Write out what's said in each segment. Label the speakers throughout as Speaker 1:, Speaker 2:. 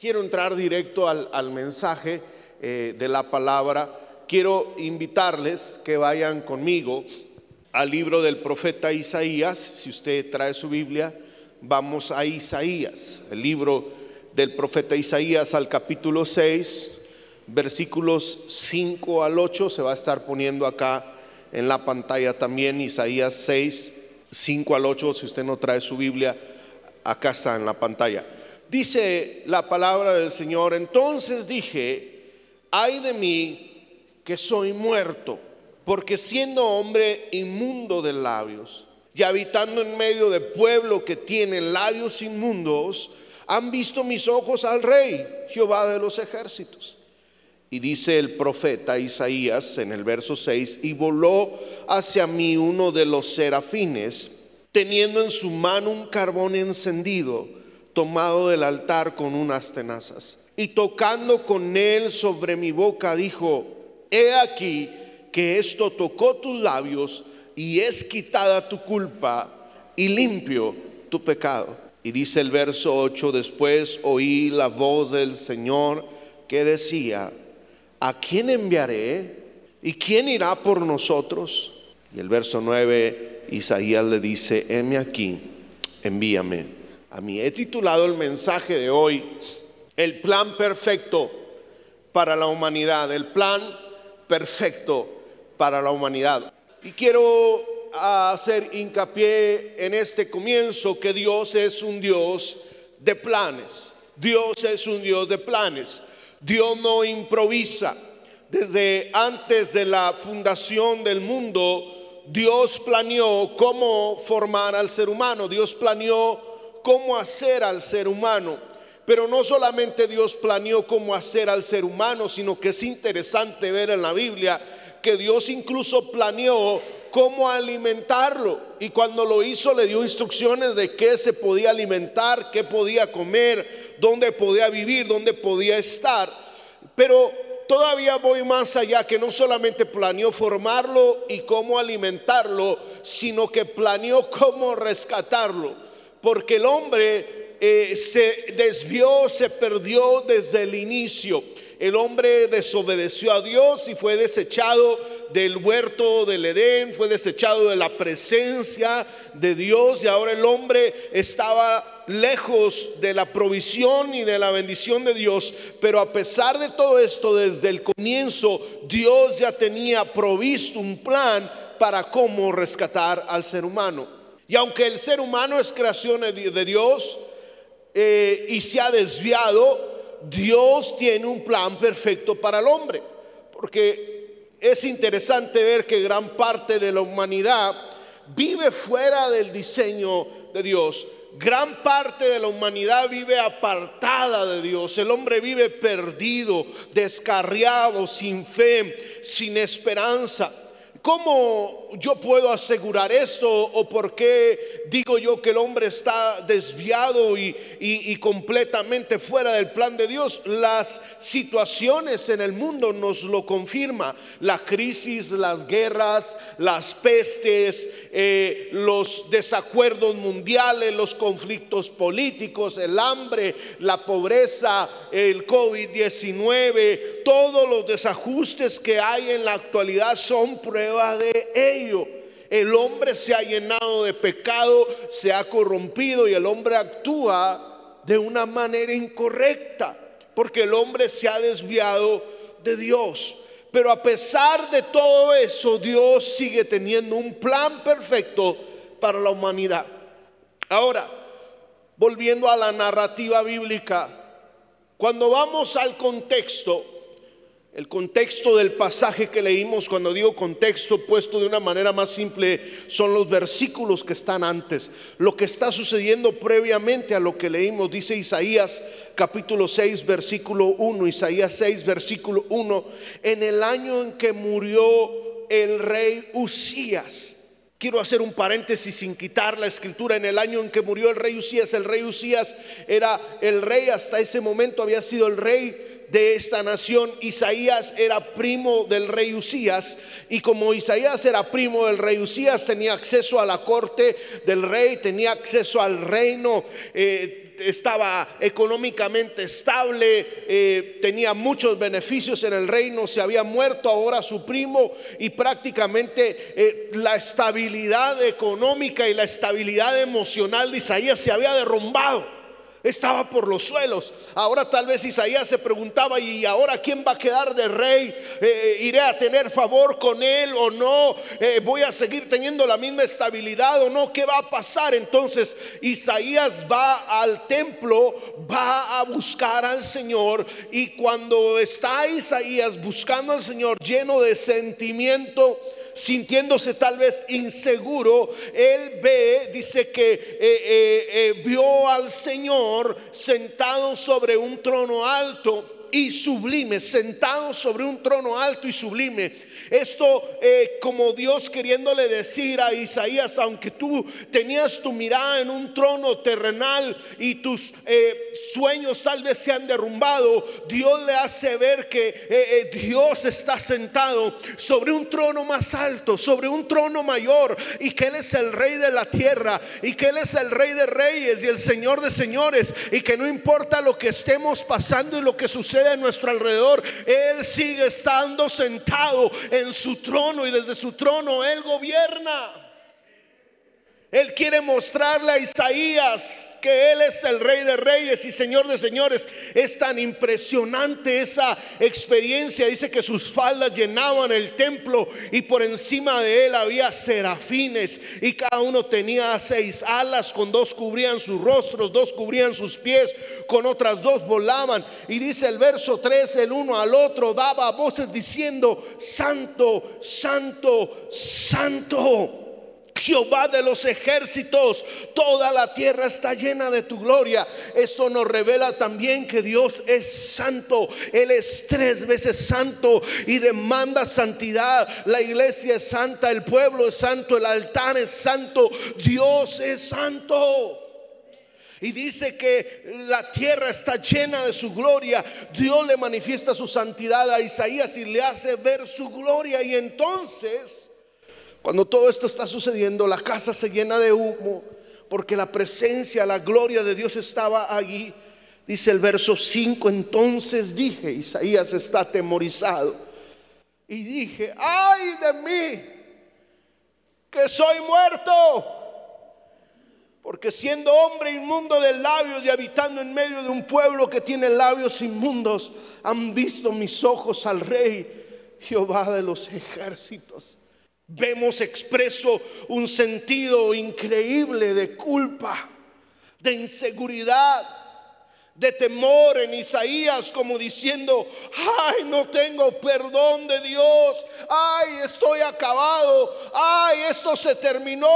Speaker 1: Quiero entrar directo al, mensaje eh, de la palabra. Quiero invitarles que vayan conmigo al libro del profeta Isaías. Si usted trae su Biblia, vamos a Isaías, el libro del profeta Isaías al capítulo 6, versículos 5 al 8. Se va a estar poniendo acá en la pantalla también Isaías 6, 5 al 8. Si usted no trae su Biblia, acá está en la pantalla. Dice la palabra del Señor, entonces dije, ay de mí que soy muerto, porque siendo hombre inmundo de labios y habitando en medio de pueblo que tiene labios inmundos, han visto mis ojos al rey, Jehová de los ejércitos. Y dice el profeta Isaías en el verso 6, y voló hacia mí uno de los serafines, teniendo en su mano un carbón encendido tomado del altar con unas tenazas. Y tocando con él sobre mi boca, dijo, he aquí que esto tocó tus labios y es quitada tu culpa y limpio tu pecado. Y dice el verso 8, después oí la voz del Señor que decía, ¿a quién enviaré? ¿Y quién irá por nosotros? Y el verso 9, Isaías le dice, heme aquí, envíame a mí. He titulado el mensaje de hoy El plan perfecto para la humanidad, el plan perfecto para la humanidad. Y quiero hacer hincapié en este comienzo que Dios es un Dios de planes. Dios es un Dios de planes. Dios no improvisa. Desde antes de la fundación del mundo, Dios planeó cómo formar al ser humano. Dios planeó cómo hacer al ser humano. Pero no solamente Dios planeó cómo hacer al ser humano, sino que es interesante ver en la Biblia que Dios incluso planeó cómo alimentarlo. Y cuando lo hizo le dio instrucciones de qué se podía alimentar, qué podía comer, dónde podía vivir, dónde podía estar. Pero todavía voy más allá, que no solamente planeó formarlo y cómo alimentarlo, sino que planeó cómo rescatarlo porque el hombre eh, se desvió, se perdió desde el inicio. El hombre desobedeció a Dios y fue desechado del huerto del Edén, fue desechado de la presencia de Dios y ahora el hombre estaba lejos de la provisión y de la bendición de Dios. Pero a pesar de todo esto, desde el comienzo, Dios ya tenía provisto un plan para cómo rescatar al ser humano. Y aunque el ser humano es creación de Dios eh, y se ha desviado, Dios tiene un plan perfecto para el hombre. Porque es interesante ver que gran parte de la humanidad vive fuera del diseño de Dios. Gran parte de la humanidad vive apartada de Dios. El hombre vive perdido, descarriado, sin fe, sin esperanza. ¿Cómo yo puedo asegurar esto o por qué digo yo que el hombre está desviado y, completamente fuera del plan de Dios? Las situaciones en el mundo nos lo confirma. La crisis, las guerras, las pestes, eh, los desacuerdos mundiales, los conflictos políticos, el hambre, la pobreza, el COVID-19, todos los desajustes que hay en la actualidad son pruebas de ello. El hombre se ha llenado de pecado, se ha corrompido y el hombre actúa de una manera incorrecta, porque el hombre se ha desviado de Dios. Pero a pesar de todo eso, Dios sigue teniendo un plan perfecto para la humanidad. Ahora, volviendo a la narrativa bíblica, cuando vamos al contexto, El contexto del pasaje que leímos, cuando digo contexto puesto de una manera más simple, son los versículos que están antes. Lo que está sucediendo previamente a lo que leímos, dice Isaías capítulo 6, versículo 1, Isaías 6, versículo 1, en el año en que murió el rey Usías. Quiero hacer un paréntesis sin quitar la escritura. En el año en que murió el rey Usías, el rey Usías era el rey, hasta ese momento había sido el rey de esta nación. Isaías era primo del rey Usías y como Isaías era primo del rey Usías tenía acceso a la corte del rey, tenía acceso al reino. Eh, estaba económicamente estable, eh, tenía muchos beneficios en el reino, se había muerto ahora su primo y prácticamente eh, la estabilidad económica y la estabilidad emocional de Isaías se había derrumbado estaba por los suelos. Ahora tal vez Isaías se preguntaba, ¿y ahora quién va a quedar de rey? Eh, ¿Iré a tener favor con él o no? Eh, ¿Voy a seguir teniendo la misma estabilidad o no? ¿Qué va a pasar? Entonces Isaías va al templo, va a buscar al Señor y cuando está Isaías buscando al Señor lleno de sentimiento, sintiéndose tal vez inseguro, él ve, dice que eh, eh, eh, vio al Señor sentado sobre un trono alto y sublime, sentado sobre un trono alto y sublime esto eh, como Dios queriéndole decir a Isaías, aunque tú tenías tu mirada en un trono terrenal y tus eh, sueños tal vez se han derrumbado, Dios le hace ver que eh, Dios está sentado sobre un trono más alto, sobre un trono mayor y que Él es el rey de la tierra y que Él es el rey de reyes y el señor de señores y que no importa lo que estemos pasando y lo que sucede a nuestro alrededor, Él sigue estando sentado en su trono y desde su trono Él gobierna. Él quiere mostrarle a Isaías que Él es el rey de reyes y señor de señores. Es tan impresionante esa experiencia. Dice que sus faldas llenaban el templo y por encima de Él había serafines y cada uno tenía seis alas. Con dos cubrían sus rostros, dos cubrían sus pies, con otras dos volaban. Y dice el verso 3, el uno al otro daba voces diciendo, Santo, Santo, Santo Jehová de los ejércitos, toda la tierra está llena de tu gloria. Esto nos revela también que Dios es santo. Él es tres veces santo y demanda santidad. La iglesia es santa, el pueblo es santo, el altar es santo, Dios es santo. Y dice que la tierra está llena de su gloria. Dios le manifiesta su santidad a Isaías y le hace ver su gloria. Y entonces cuando todo esto está sucediendo, la casa se llena de humo porque la presencia, la gloria de Dios estaba allí. Dice el verso 5, entonces dije, Isaías está atemorizado, y dije, ay de mí, que soy muerto, porque siendo hombre inmundo de labios y habitando en medio de un pueblo que tiene labios inmundos, han visto mis ojos al rey Jehová de los ejércitos. Vemos expreso un sentido increíble de culpa, de inseguridad, de temor en Isaías como diciendo, ay, no tengo perdón de Dios, ay, estoy acabado, ay, esto se terminó.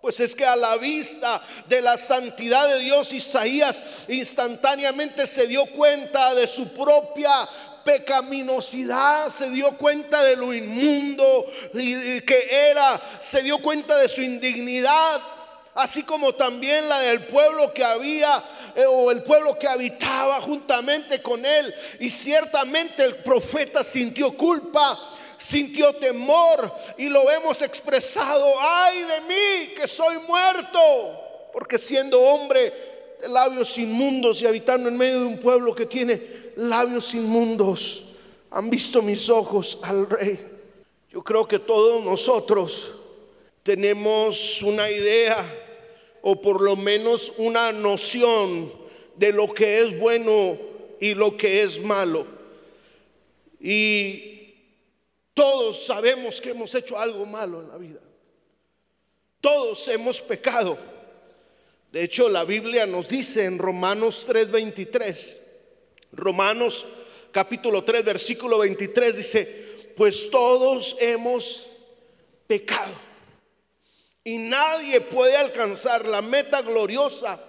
Speaker 1: Pues es que a la vista de la santidad de Dios, Isaías instantáneamente se dio cuenta de su propia pecaminosidad, se dio cuenta de lo inmundo que era, se dio cuenta de su indignidad, así como también la del pueblo que había eh, o el pueblo que habitaba juntamente con él. Y ciertamente el profeta sintió culpa, sintió temor y lo hemos expresado, ay de mí que soy muerto, porque siendo hombre de labios inmundos y habitando en medio de un pueblo que tiene labios inmundos han visto mis ojos al rey. Yo creo que todos nosotros tenemos una idea o por lo menos una noción de lo que es bueno y lo que es malo. Y todos sabemos que hemos hecho algo malo en la vida. Todos hemos pecado. De hecho, la Biblia nos dice en Romanos 3:23, Romanos capítulo 3, versículo 23 dice, pues todos hemos pecado. Y nadie puede alcanzar la meta gloriosa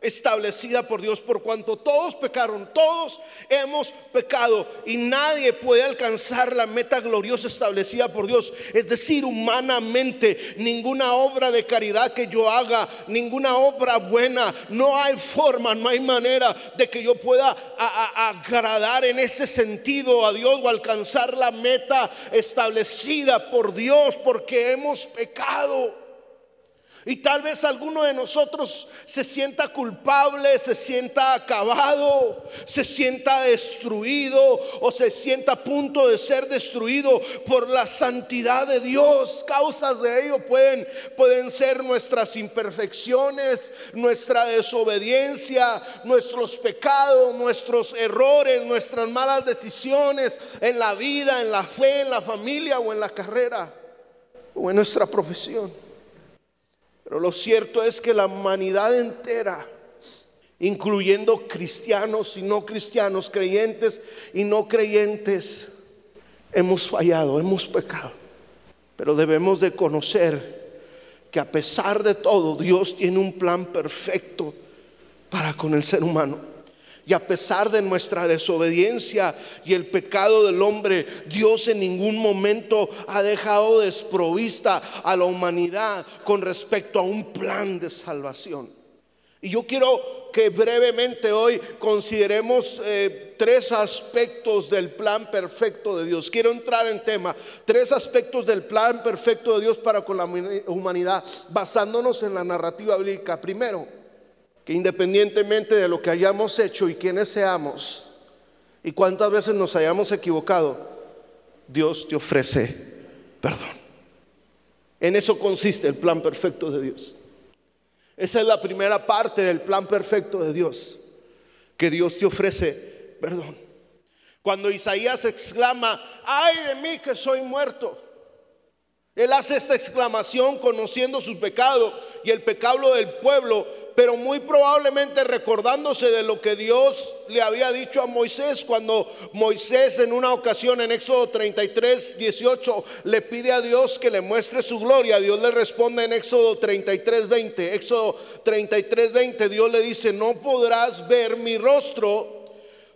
Speaker 1: establecida por Dios, por cuanto todos pecaron, todos hemos pecado y nadie puede alcanzar la meta gloriosa establecida por Dios. Es decir, humanamente, ninguna obra de caridad que yo haga, ninguna obra buena, no hay forma, no hay manera de que yo pueda agradar en ese sentido a Dios o alcanzar la meta establecida por Dios, porque hemos pecado. Y tal vez alguno de nosotros se sienta culpable, se sienta acabado, se sienta destruido o se sienta a punto de ser destruido por la santidad de Dios. Causas de ello pueden, pueden ser nuestras imperfecciones, nuestra desobediencia, nuestros pecados, nuestros errores, nuestras malas decisiones en la vida, en la fe, en la familia o en la carrera o en nuestra profesión. Pero lo cierto es que la humanidad entera, incluyendo cristianos y no cristianos, creyentes y no creyentes, hemos fallado, hemos pecado. Pero debemos de conocer que a pesar de todo, Dios tiene un plan perfecto para con el ser humano. Y a pesar de nuestra desobediencia y el pecado del hombre, Dios en ningún momento ha dejado desprovista a la humanidad con respecto a un plan de salvación. Y yo quiero que brevemente hoy consideremos eh, tres aspectos del plan perfecto de Dios. Quiero entrar en tema, tres aspectos del plan perfecto de Dios para con la humanidad, basándonos en la narrativa bíblica. Primero, que independientemente de lo que hayamos hecho y quienes seamos y cuántas veces nos hayamos equivocado, Dios te ofrece perdón. En eso consiste el plan perfecto de Dios. Esa es la primera parte del plan perfecto de Dios, que Dios te ofrece perdón. Cuando Isaías exclama, ay de mí que soy muerto, él hace esta exclamación conociendo su pecado y el pecado del pueblo, pero muy probablemente recordándose de lo que Dios le había dicho a Moisés cuando Moisés en una ocasión en Éxodo 33, 18 le pide a Dios que le muestre su gloria. Dios le responde en Éxodo 33, 20. Éxodo 33, 20, Dios le dice, no podrás ver mi rostro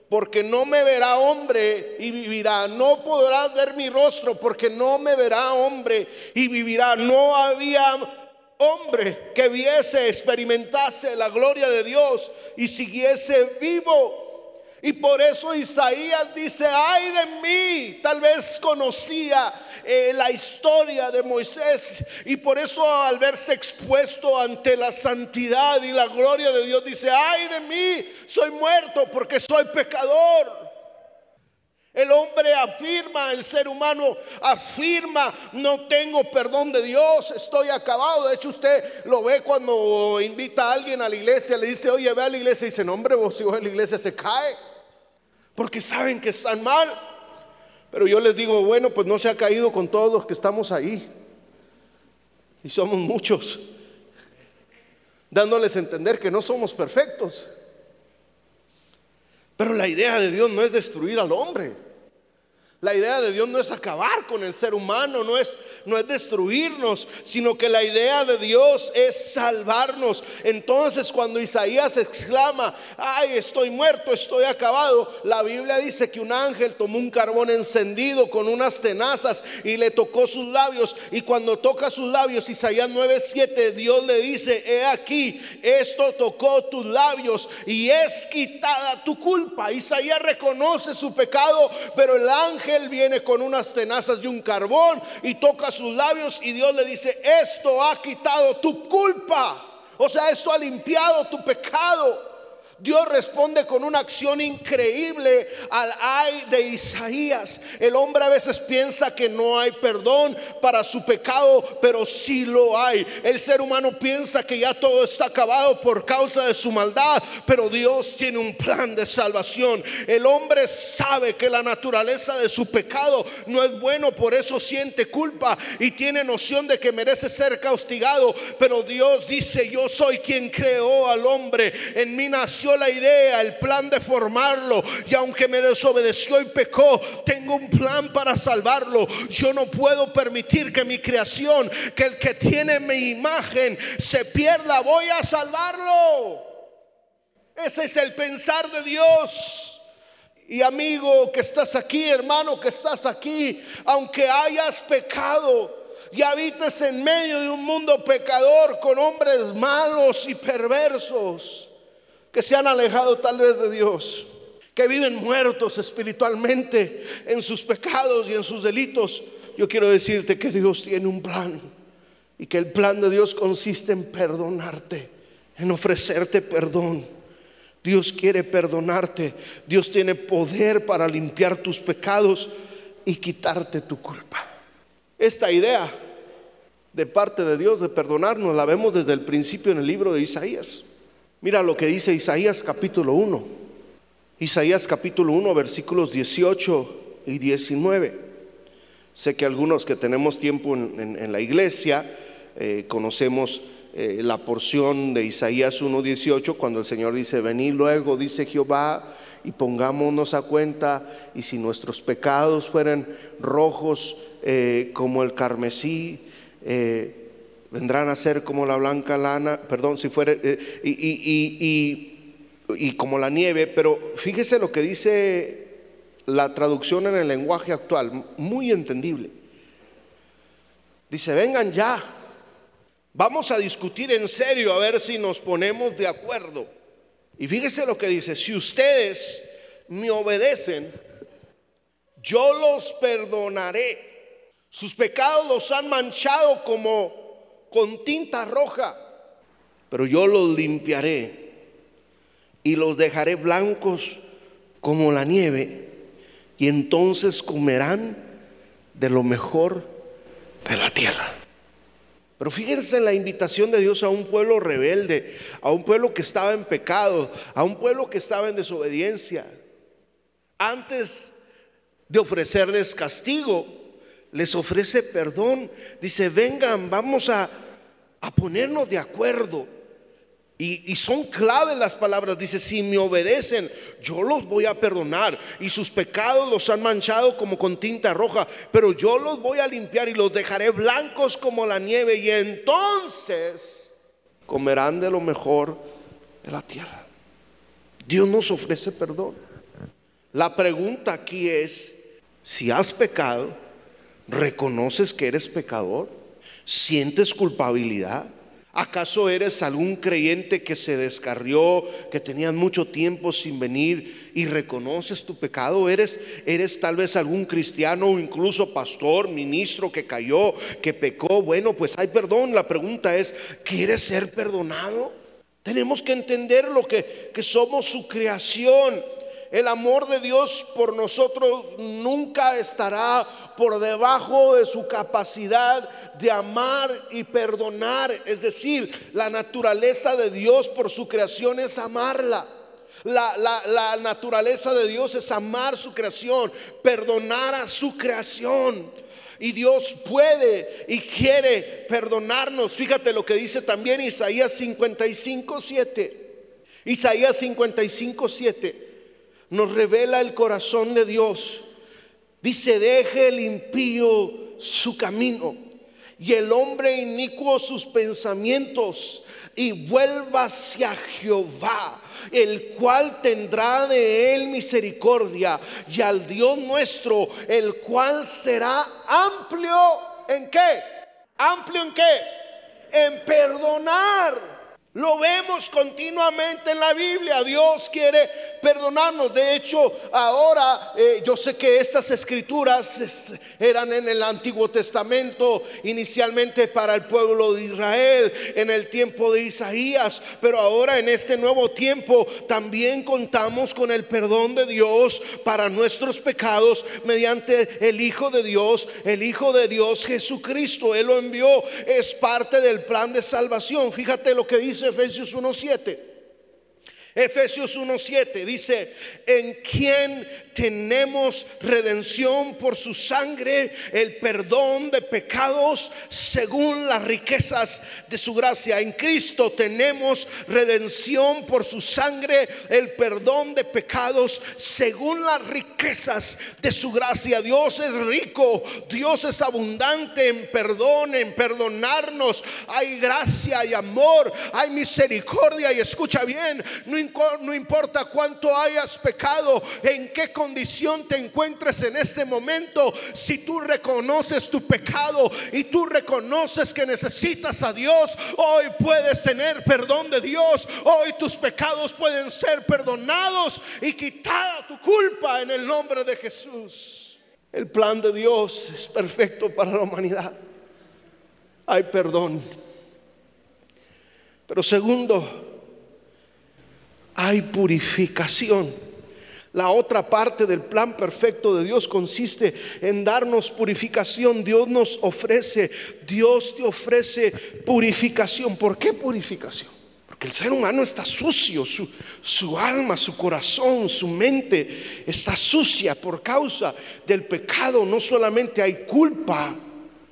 Speaker 1: porque no me verá hombre y vivirá. No podrás ver mi rostro porque no me verá hombre y vivirá. No había hombre que viese, experimentase la gloria de Dios y siguiese vivo. Y por eso Isaías dice, ay de mí, tal vez conocía eh, la historia de Moisés y por eso al verse expuesto ante la santidad y la gloria de Dios dice, ay de mí, soy muerto porque soy pecador. El hombre afirma, el ser humano afirma, no tengo perdón de Dios, estoy acabado. De hecho, usted lo ve cuando invita a alguien a la iglesia, le dice, oye, ve a la iglesia y dice, no, hombre, vos si vos en la iglesia se cae, porque saben que están mal. Pero yo les digo, bueno, pues no se ha caído con todos los que estamos ahí. Y somos muchos, dándoles a entender que no somos perfectos. Pero la idea de Dios no es destruir al hombre. La idea de Dios no es acabar con el ser humano, no es, no es destruirnos, sino que la idea de Dios es salvarnos. Entonces cuando Isaías exclama, ay, estoy muerto, estoy acabado, la Biblia dice que un ángel tomó un carbón encendido con unas tenazas y le tocó sus labios. Y cuando toca sus labios, Isaías 9:7, Dios le dice, he aquí, esto tocó tus labios y es quitada tu culpa. Isaías reconoce su pecado, pero el ángel él viene con unas tenazas y un carbón y toca sus labios y Dios le dice, esto ha quitado tu culpa. O sea, esto ha limpiado tu pecado. Dios responde con una acción increíble al ay de Isaías. El hombre a veces piensa que no hay perdón para su pecado, pero sí lo hay. El ser humano piensa que ya todo está acabado por causa de su maldad, pero Dios tiene un plan de salvación. El hombre sabe que la naturaleza de su pecado no es bueno, por eso siente culpa y tiene noción de que merece ser castigado, pero Dios dice, yo soy quien creó al hombre en mi nación la idea, el plan de formarlo. Y aunque me desobedeció y pecó, tengo un plan para salvarlo. Yo no puedo permitir que mi creación, que el que tiene mi imagen, se pierda. Voy a salvarlo. Ese es el pensar de Dios. Y amigo que estás aquí, hermano que estás aquí, aunque hayas pecado, y habites en medio de un mundo pecador con hombres malos y perversos que se han alejado tal vez de Dios, que viven muertos espiritualmente en sus pecados y en sus delitos. Yo quiero decirte que Dios tiene un plan y que el plan de Dios consiste en perdonarte, en ofrecerte perdón. Dios quiere perdonarte. Dios tiene poder para limpiar tus pecados y quitarte tu culpa. Esta idea de parte de Dios de perdonarnos la vemos desde el principio en el libro de Isaías. Mira lo que dice Isaías capítulo 1. Isaías capítulo 1 versículos 18 y 19. Sé que algunos que tenemos tiempo en, la iglesia eh, conocemos eh, la porción de Isaías 1.18 cuando el Señor dice, venid luego, dice Jehová, y pongámonos a cuenta, y si nuestros pecados fueran rojos eh, como el carmesí, eh, vendrán a ser como la blanca lana, perdón, si fuera, eh, y, como la nieve, pero fíjese lo que dice la traducción en el lenguaje actual, muy entendible. Dice, vengan ya, vamos a discutir en serio a ver si nos ponemos de acuerdo. Y fíjese lo que dice, si ustedes me obedecen, yo los perdonaré. Sus pecados los han manchado como con tinta roja, pero yo los limpiaré y los dejaré blancos como la nieve, y entonces comerán de lo mejor de la tierra. Pero fíjense en la invitación de Dios a un pueblo rebelde, a un pueblo que estaba en pecado, a un pueblo que estaba en desobediencia. Antes de ofrecerles castigo, les ofrece perdón. Dice, vengan, vamos a, ponernos de acuerdo. Y, y, son claves las palabras. Dice, si me obedecen, yo los voy a perdonar. Y sus pecados los han manchado como con tinta roja. Pero yo los voy a limpiar y los dejaré blancos como la nieve. Y entonces comerán de lo mejor de la tierra. Dios nos ofrece perdón. La pregunta aquí es, si has pecado, ¿Reconoces que eres pecador? ¿Sientes culpabilidad? ¿Acaso eres algún creyente que se descarrió, que tenían mucho tiempo sin venir y reconoces tu pecado? ¿Eres, ¿Eres tal vez algún cristiano o incluso pastor, ministro que cayó, que pecó? Bueno, pues hay perdón. La pregunta es, ¿quieres ser perdonado? Tenemos que entender lo que, que somos su creación el amor de Dios por nosotros nunca estará por debajo de su capacidad de amar y perdonar. Es decir, la naturaleza de Dios por su creación es amarla. La, naturaleza de Dios es amar su creación, perdonar a su creación. Y Dios puede y quiere perdonarnos. Fíjate lo que dice también Isaías 55, 7. Isaías 55, 7 nos revela el corazón de Dios. Dice, deje el impío su camino y el hombre inicuo sus pensamientos y vuelva hacia Jehová, el cual tendrá de él misericordia y al Dios nuestro, el cual será amplio en qué? Amplio en qué? En perdonar lo vemos continuamente en la Biblia. Dios quiere perdonarnos. De hecho, ahora eh, yo sé que estas escrituras eran en el Antiguo Testamento, inicialmente para el pueblo de Israel, en el tiempo de Isaías, pero ahora en este nuevo tiempo también contamos con el perdón de Dios para nuestros pecados mediante el Hijo de Dios, el Hijo de Dios Jesucristo. Él lo envió, es parte del plan de salvación. Fíjate lo que dice Efesios 1.7. Efesios 1.7 dice, en quien tenemos redención por su sangre, el perdón de pecados según las riquezas de su gracia. En Cristo tenemos redención por su sangre, el perdón de pecados según las riquezas de su gracia. Dios es rico, Dios es abundante en perdón, en perdonarnos. Hay gracia y amor, hay misericordia y escucha bien, no importa cuánto hayas pecado, en qué condición te encuentres en este momento, si tú reconoces tu pecado y tú reconoces que necesitas a Dios, hoy puedes tener perdón de Dios, hoy tus pecados pueden ser perdonados y quitada tu culpa en el nombre de Jesús. El plan de Dios es perfecto para la humanidad. Hay perdón. Pero segundo, hay purificación. La otra parte del plan perfecto de Dios consiste en darnos purificación. Dios nos ofrece, Dios te ofrece purificación. ¿Por qué purificación? Porque el ser humano está sucio, su, alma, su corazón, su mente está sucia por causa del pecado. No solamente hay culpa,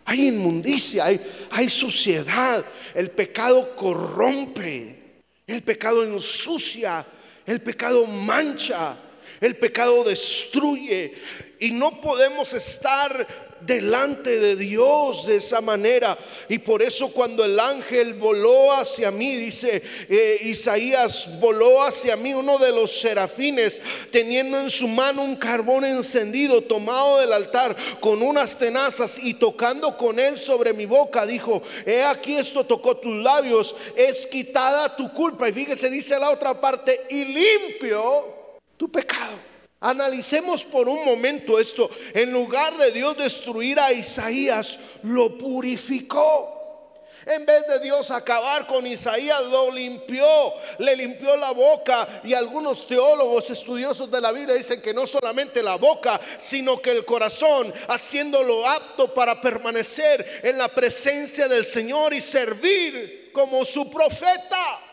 Speaker 1: hay inmundicia, hay suciedad. El pecado corrompe. El pecado ensucia, el pecado mancha, el pecado destruye. Y no podemos estar delante de Dios de esa manera. Y por eso cuando el ángel voló hacia mí, dice eh, Isaías, voló hacia mí uno de los serafines, teniendo en su mano un carbón encendido tomado del altar con unas tenazas y tocando con él sobre mi boca, dijo, he aquí esto tocó tus labios, es quitada tu culpa. Y fíjese, dice la otra parte, y limpio tu pecado. Analicemos por un momento esto. En lugar de Dios destruir a Isaías, lo purificó. En vez de Dios acabar con Isaías, lo limpió, le limpió la boca. Y algunos teólogos estudiosos de la Biblia dicen que no solamente la boca, sino que el corazón, haciéndolo apto para permanecer en la presencia del Señor y servir como su profeta.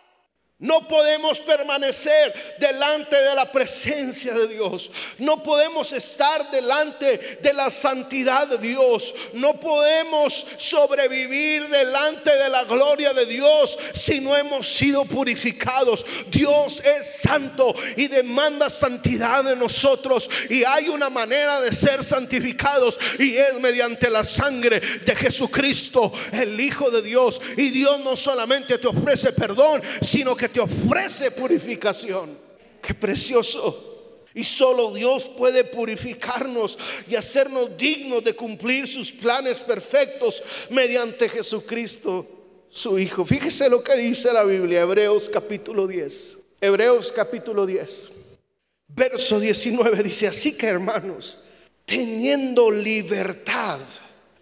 Speaker 1: No podemos permanecer delante de la presencia de Dios. No podemos estar delante de la santidad de Dios. No podemos sobrevivir delante de la gloria de Dios si no hemos sido purificados. Dios es santo y demanda santidad de nosotros. Y hay una manera de ser santificados y es mediante la sangre de Jesucristo, el Hijo de Dios. Y Dios no solamente te ofrece perdón, sino que te ofrece purificación. Qué precioso. Y solo Dios puede purificarnos y hacernos dignos de cumplir sus planes perfectos mediante Jesucristo, su Hijo. Fíjese lo que dice la Biblia, Hebreos capítulo 10. Hebreos capítulo 10, verso 19 dice, así que hermanos, teniendo libertad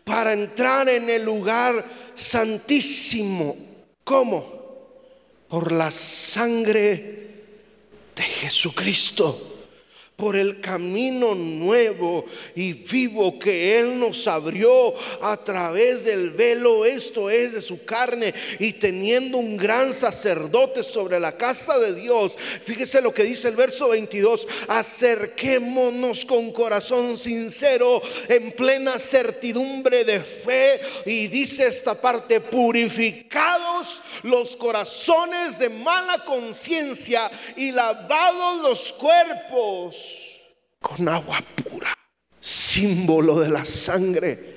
Speaker 1: para entrar en el lugar santísimo, ¿cómo? Por la sangre de Jesucristo por el camino nuevo y vivo que Él nos abrió a través del velo, esto es de su carne, y teniendo un gran sacerdote sobre la casa de Dios. Fíjese lo que dice el verso 22, acerquémonos con corazón sincero, en plena certidumbre de fe, y dice esta parte, purificados los corazones de mala conciencia y lavados los cuerpos con agua pura, símbolo de la sangre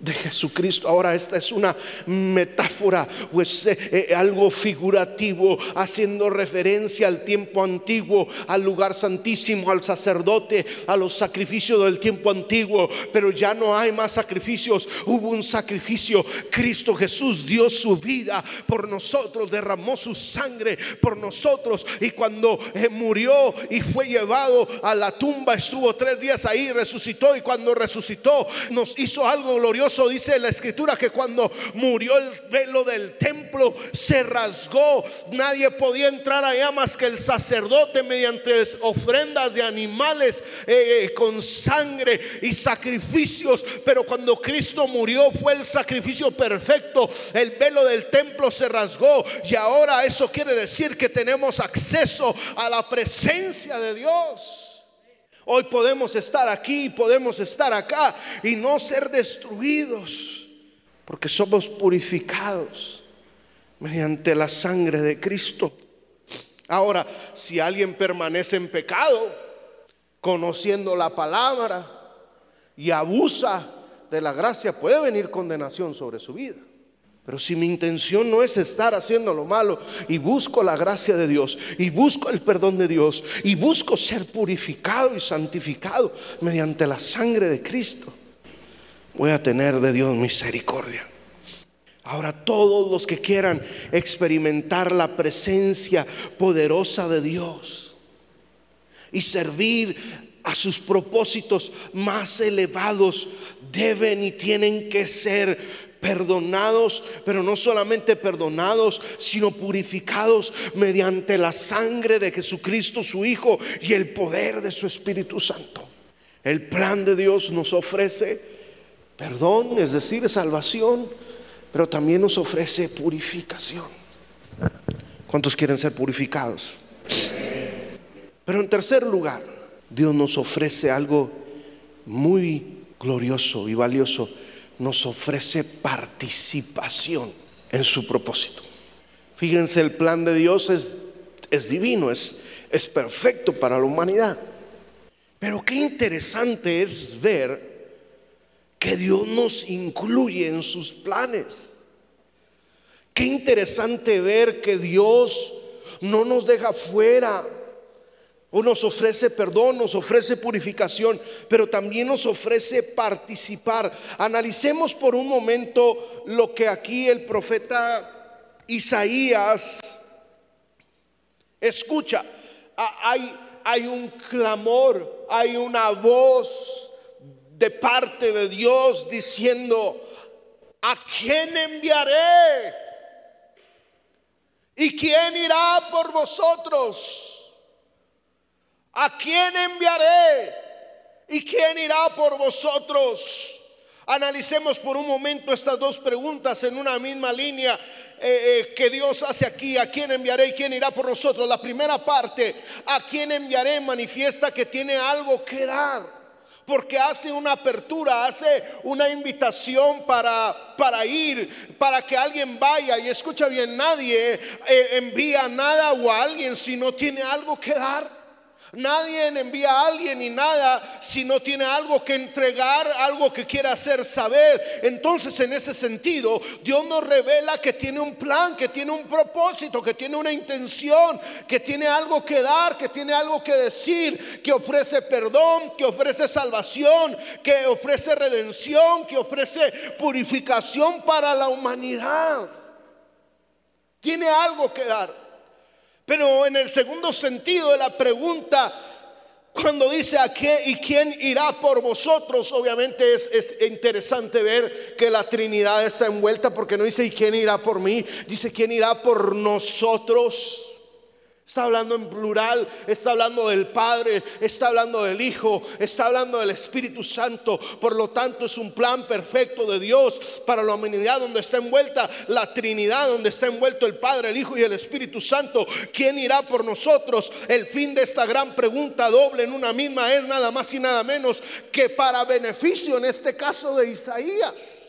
Speaker 1: de Jesucristo. Ahora esta es una metáfora o es eh, eh, algo figurativo haciendo referencia al tiempo antiguo, al lugar santísimo, al sacerdote, a los sacrificios del tiempo antiguo, pero ya no hay más sacrificios, hubo un sacrificio. Cristo Jesús dio su vida por nosotros, derramó su sangre por nosotros. Y cuando eh, murió y fue llevado a la tumba, estuvo tres días ahí, resucitó. Y cuando resucitó nos hizo algo glorioso dice la escritura, que cuando murió el velo del templo se rasgó. Nadie podía entrar allá más que el sacerdote mediante ofrendas de animales eh, eh, con sangre y sacrificios. Pero cuando Cristo murió fue el sacrificio perfecto. El velo del templo se rasgó y ahora eso quiere decir que tenemos acceso a la presencia de Dios. Hoy podemos estar aquí, podemos estar acá y no ser destruidos, porque somos purificados mediante la sangre de Cristo. Ahora, si alguien permanece en pecado, conociendo la palabra y abusa de la gracia, puede venir condenación sobre su vida. Pero si mi intención no es estar haciendo lo malo y busco la gracia de Dios y busco el perdón de Dios y busco ser purificado y santificado mediante la sangre de Cristo, voy a tener de Dios misericordia. Ahora todos los que quieran experimentar la presencia poderosa de Dios y servir a sus propósitos más elevados deben y tienen que ser perdonados, pero no solamente perdonados, sino purificados mediante la sangre de Jesucristo su Hijo y el poder de su Espíritu Santo. El plan de Dios nos ofrece perdón, es decir, salvación, pero también nos ofrece purificación. ¿Cuántos quieren ser purificados? Pero en tercer lugar, Dios nos ofrece algo muy glorioso y valioso nos ofrece participación en su propósito. Fíjense, el plan de Dios es, es divino, es, es perfecto para la humanidad. Pero qué interesante es ver que Dios nos incluye en sus planes. Qué interesante ver que Dios no nos deja fuera o nos ofrece perdón, nos ofrece purificación, pero también nos ofrece participar. Analicemos por un momento lo que aquí el profeta Isaías escucha. Hay, hay un clamor, hay una voz de parte de Dios diciendo, ¿a quién enviaré? ¿Y quién irá por vosotros? ¿A quién enviaré? ¿Y quién irá por vosotros? Analicemos por un momento estas dos preguntas en una misma línea eh, eh, que Dios hace aquí. ¿A quién enviaré y quién irá por nosotros? La primera parte, ¿a quién enviaré? Manifiesta que tiene algo que dar. Porque hace una apertura, hace una invitación para, para ir, para que alguien vaya. Y escucha bien, nadie eh, envía nada o a alguien si no tiene algo que dar. Nadie envía a alguien ni nada si no tiene algo que entregar, algo que quiera hacer saber. Entonces, en ese sentido, Dios nos revela que tiene un plan, que tiene un propósito, que tiene una intención, que tiene algo que dar, que tiene algo que decir, que ofrece perdón, que ofrece salvación, que ofrece redención, que ofrece purificación para la humanidad. Tiene algo que dar. Pero en el segundo sentido de la pregunta, cuando dice a qué y quién irá por vosotros, obviamente es, es, interesante ver que la Trinidad está envuelta porque no dice y quién irá por mí, dice quién irá por nosotros. Está hablando en plural, está hablando del Padre, está hablando del Hijo, está hablando del Espíritu Santo. Por lo tanto, es un plan perfecto de Dios para la humanidad donde está envuelta la Trinidad, donde está envuelto el Padre, el Hijo y el Espíritu Santo. ¿Quién irá por nosotros? El fin de esta gran pregunta doble en una misma es nada más y nada menos que para beneficio en este caso de Isaías.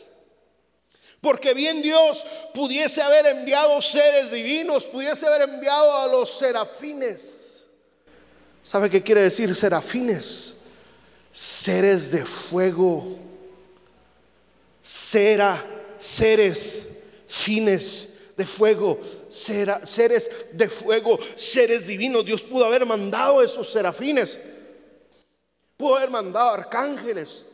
Speaker 1: Porque bien Dios pudiese haber enviado seres divinos, pudiese haber enviado a los serafines. ¿Sabe qué quiere decir serafines? Seres de fuego. Sera, seres, fines de fuego, seres de fuego, seres divinos. Dios pudo haber mandado esos serafines. Pudo haber mandado arcángeles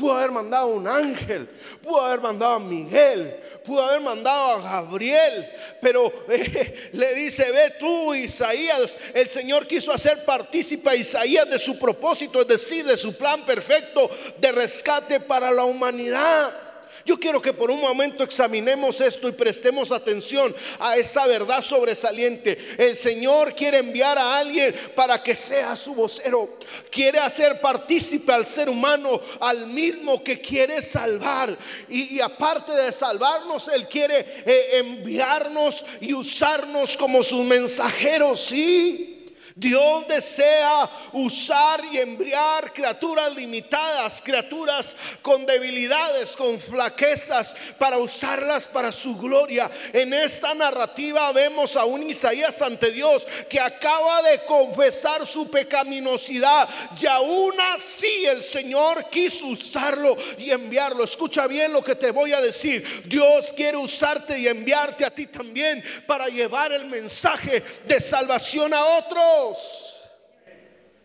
Speaker 1: pudo haber mandado un ángel, pudo haber mandado a Miguel, pudo haber mandado a Gabriel, pero eh, le dice, ve tú Isaías, el Señor quiso hacer partícipe a Isaías de su propósito, es decir, de su plan perfecto de rescate para la humanidad. Yo quiero que por un momento examinemos esto y prestemos atención a esta verdad sobresaliente. El Señor quiere enviar a alguien para que sea su vocero. Quiere hacer partícipe al ser humano, al mismo que quiere salvar. Y, aparte de salvarnos, Él quiere eh, enviarnos y usarnos como sus mensajeros. Sí. Dios desea usar y embriar criaturas limitadas, criaturas con debilidades, con flaquezas, para usarlas para su gloria. En esta narrativa vemos a un Isaías ante Dios que acaba de confesar su pecaminosidad y aún así el Señor quiso usarlo y enviarlo. Escucha bien lo que te voy a decir. Dios quiere usarte y enviarte a ti también para llevar el mensaje de salvación a otros.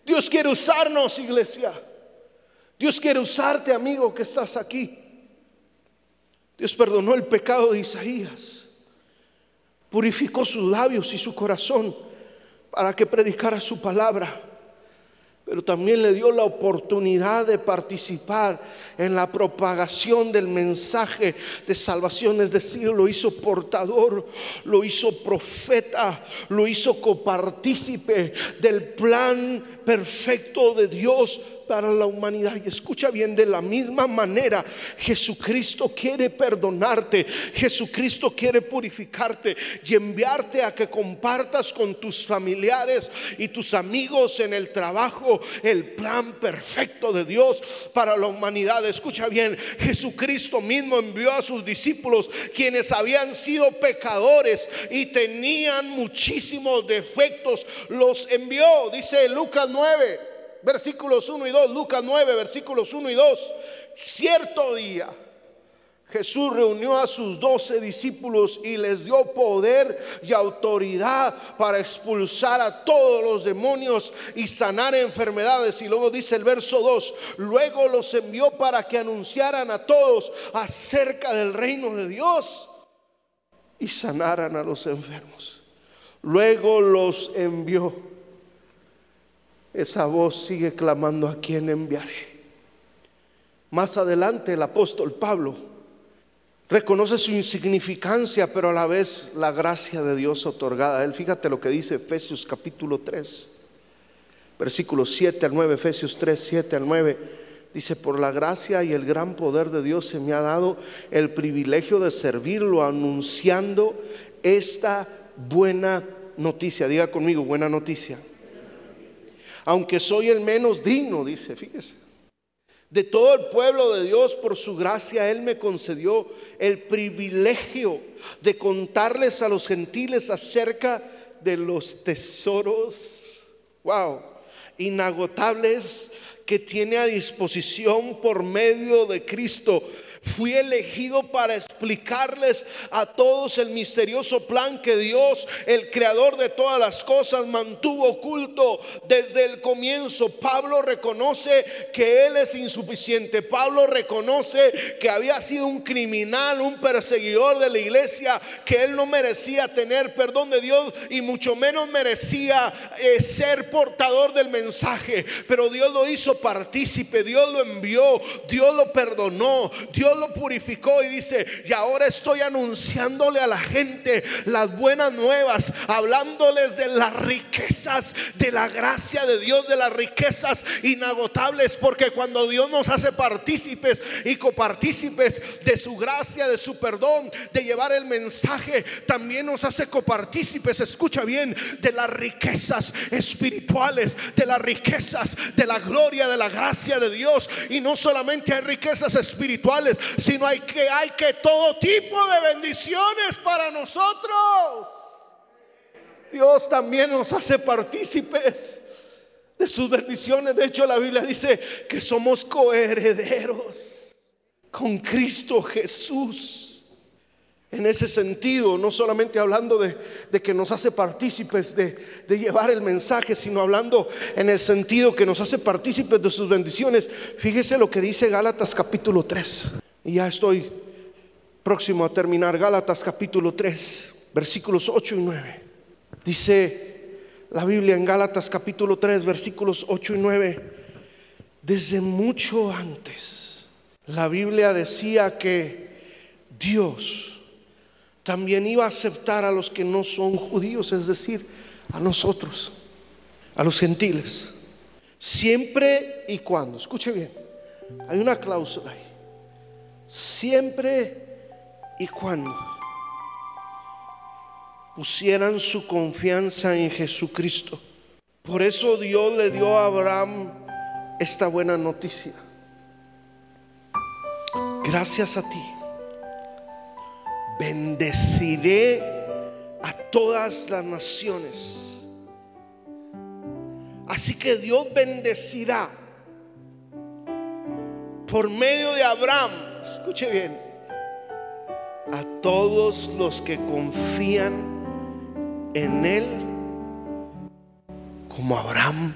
Speaker 1: Dios quiere usarnos, iglesia. Dios quiere usarte, amigo, que estás aquí. Dios perdonó el pecado de Isaías. Purificó sus labios y su corazón para que predicara su palabra pero también le dio la oportunidad de participar en la propagación del mensaje de salvación, es decir, lo hizo portador, lo hizo profeta, lo hizo copartícipe del plan perfecto de Dios para la humanidad. Y escucha bien, de la misma manera, Jesucristo quiere perdonarte, Jesucristo quiere purificarte y enviarte a que compartas con tus familiares y tus amigos en el trabajo el plan perfecto de Dios para la humanidad. Escucha bien, Jesucristo mismo envió a sus discípulos quienes habían sido pecadores y tenían muchísimos defectos, los envió, dice Lucas 9 versículos 1 y 2, Lucas 9, versículos 1 y 2. Cierto día Jesús reunió a sus doce discípulos y les dio poder y autoridad para expulsar a todos los demonios y sanar enfermedades. Y luego dice el verso 2, luego los envió para que anunciaran a todos acerca del reino de Dios y sanaran a los enfermos. Luego los envió esa voz sigue clamando a quien enviaré. Más adelante el apóstol Pablo reconoce su insignificancia, pero a la vez la gracia de Dios otorgada. Él fíjate lo que dice Efesios capítulo 3, versículos 7 al 9, Efesios 3, 7 al 9. Dice, por la gracia y el gran poder de Dios se me ha dado el privilegio de servirlo anunciando esta buena noticia. Diga conmigo, buena noticia aunque soy el menos digno, dice, fíjese. De todo el pueblo de Dios, por su gracia, Él me concedió el privilegio de contarles a los gentiles acerca de los tesoros, wow, inagotables que tiene a disposición por medio de Cristo Fui elegido para explicarles a todos el misterioso plan que Dios, el creador de todas las cosas, mantuvo oculto desde el comienzo. Pablo reconoce que él es insuficiente. Pablo reconoce que había sido un criminal, un perseguidor de la iglesia, que él no merecía tener perdón de Dios y mucho menos merecía eh, ser portador del mensaje. Pero Dios lo hizo partícipe, Dios lo envió, Dios lo perdonó, Dios lo purificó y dice, y ahora estoy anunciándole a la gente las buenas nuevas, hablándoles de las riquezas de la gracia de Dios, de las riquezas inagotables, porque cuando Dios nos hace partícipes y copartícipes de su gracia, de su perdón, de llevar el mensaje, también nos hace copartícipes, escucha bien, de las riquezas espirituales, de las riquezas de la gloria, de la gracia de Dios. Y no solamente hay riquezas espirituales, sino hay que hay que todo tipo de bendiciones para nosotros. Dios también nos hace partícipes de sus bendiciones. De hecho, la Biblia dice que somos coherederos con Cristo Jesús. En ese sentido, no solamente hablando de, que nos hace partícipes de, de, llevar el mensaje, sino hablando en el sentido que nos hace partícipes de sus bendiciones. Fíjese lo que dice Gálatas capítulo 3. Y ya estoy próximo a terminar Gálatas capítulo 3, versículos 8 y 9. Dice la Biblia en Gálatas capítulo 3, versículos 8 y 9. Desde mucho antes, la Biblia decía que Dios también iba a aceptar a los que no son judíos, es decir, a nosotros, a los gentiles. Siempre y cuando, escuche bien, hay una cláusula ahí. Siempre y cuando pusieran su confianza en Jesucristo. Por eso Dios le dio a Abraham esta buena noticia. Gracias a ti, bendeciré a todas las naciones. Así que Dios bendecirá por medio de Abraham, escuche bien, a todos los que confían en Él como Abraham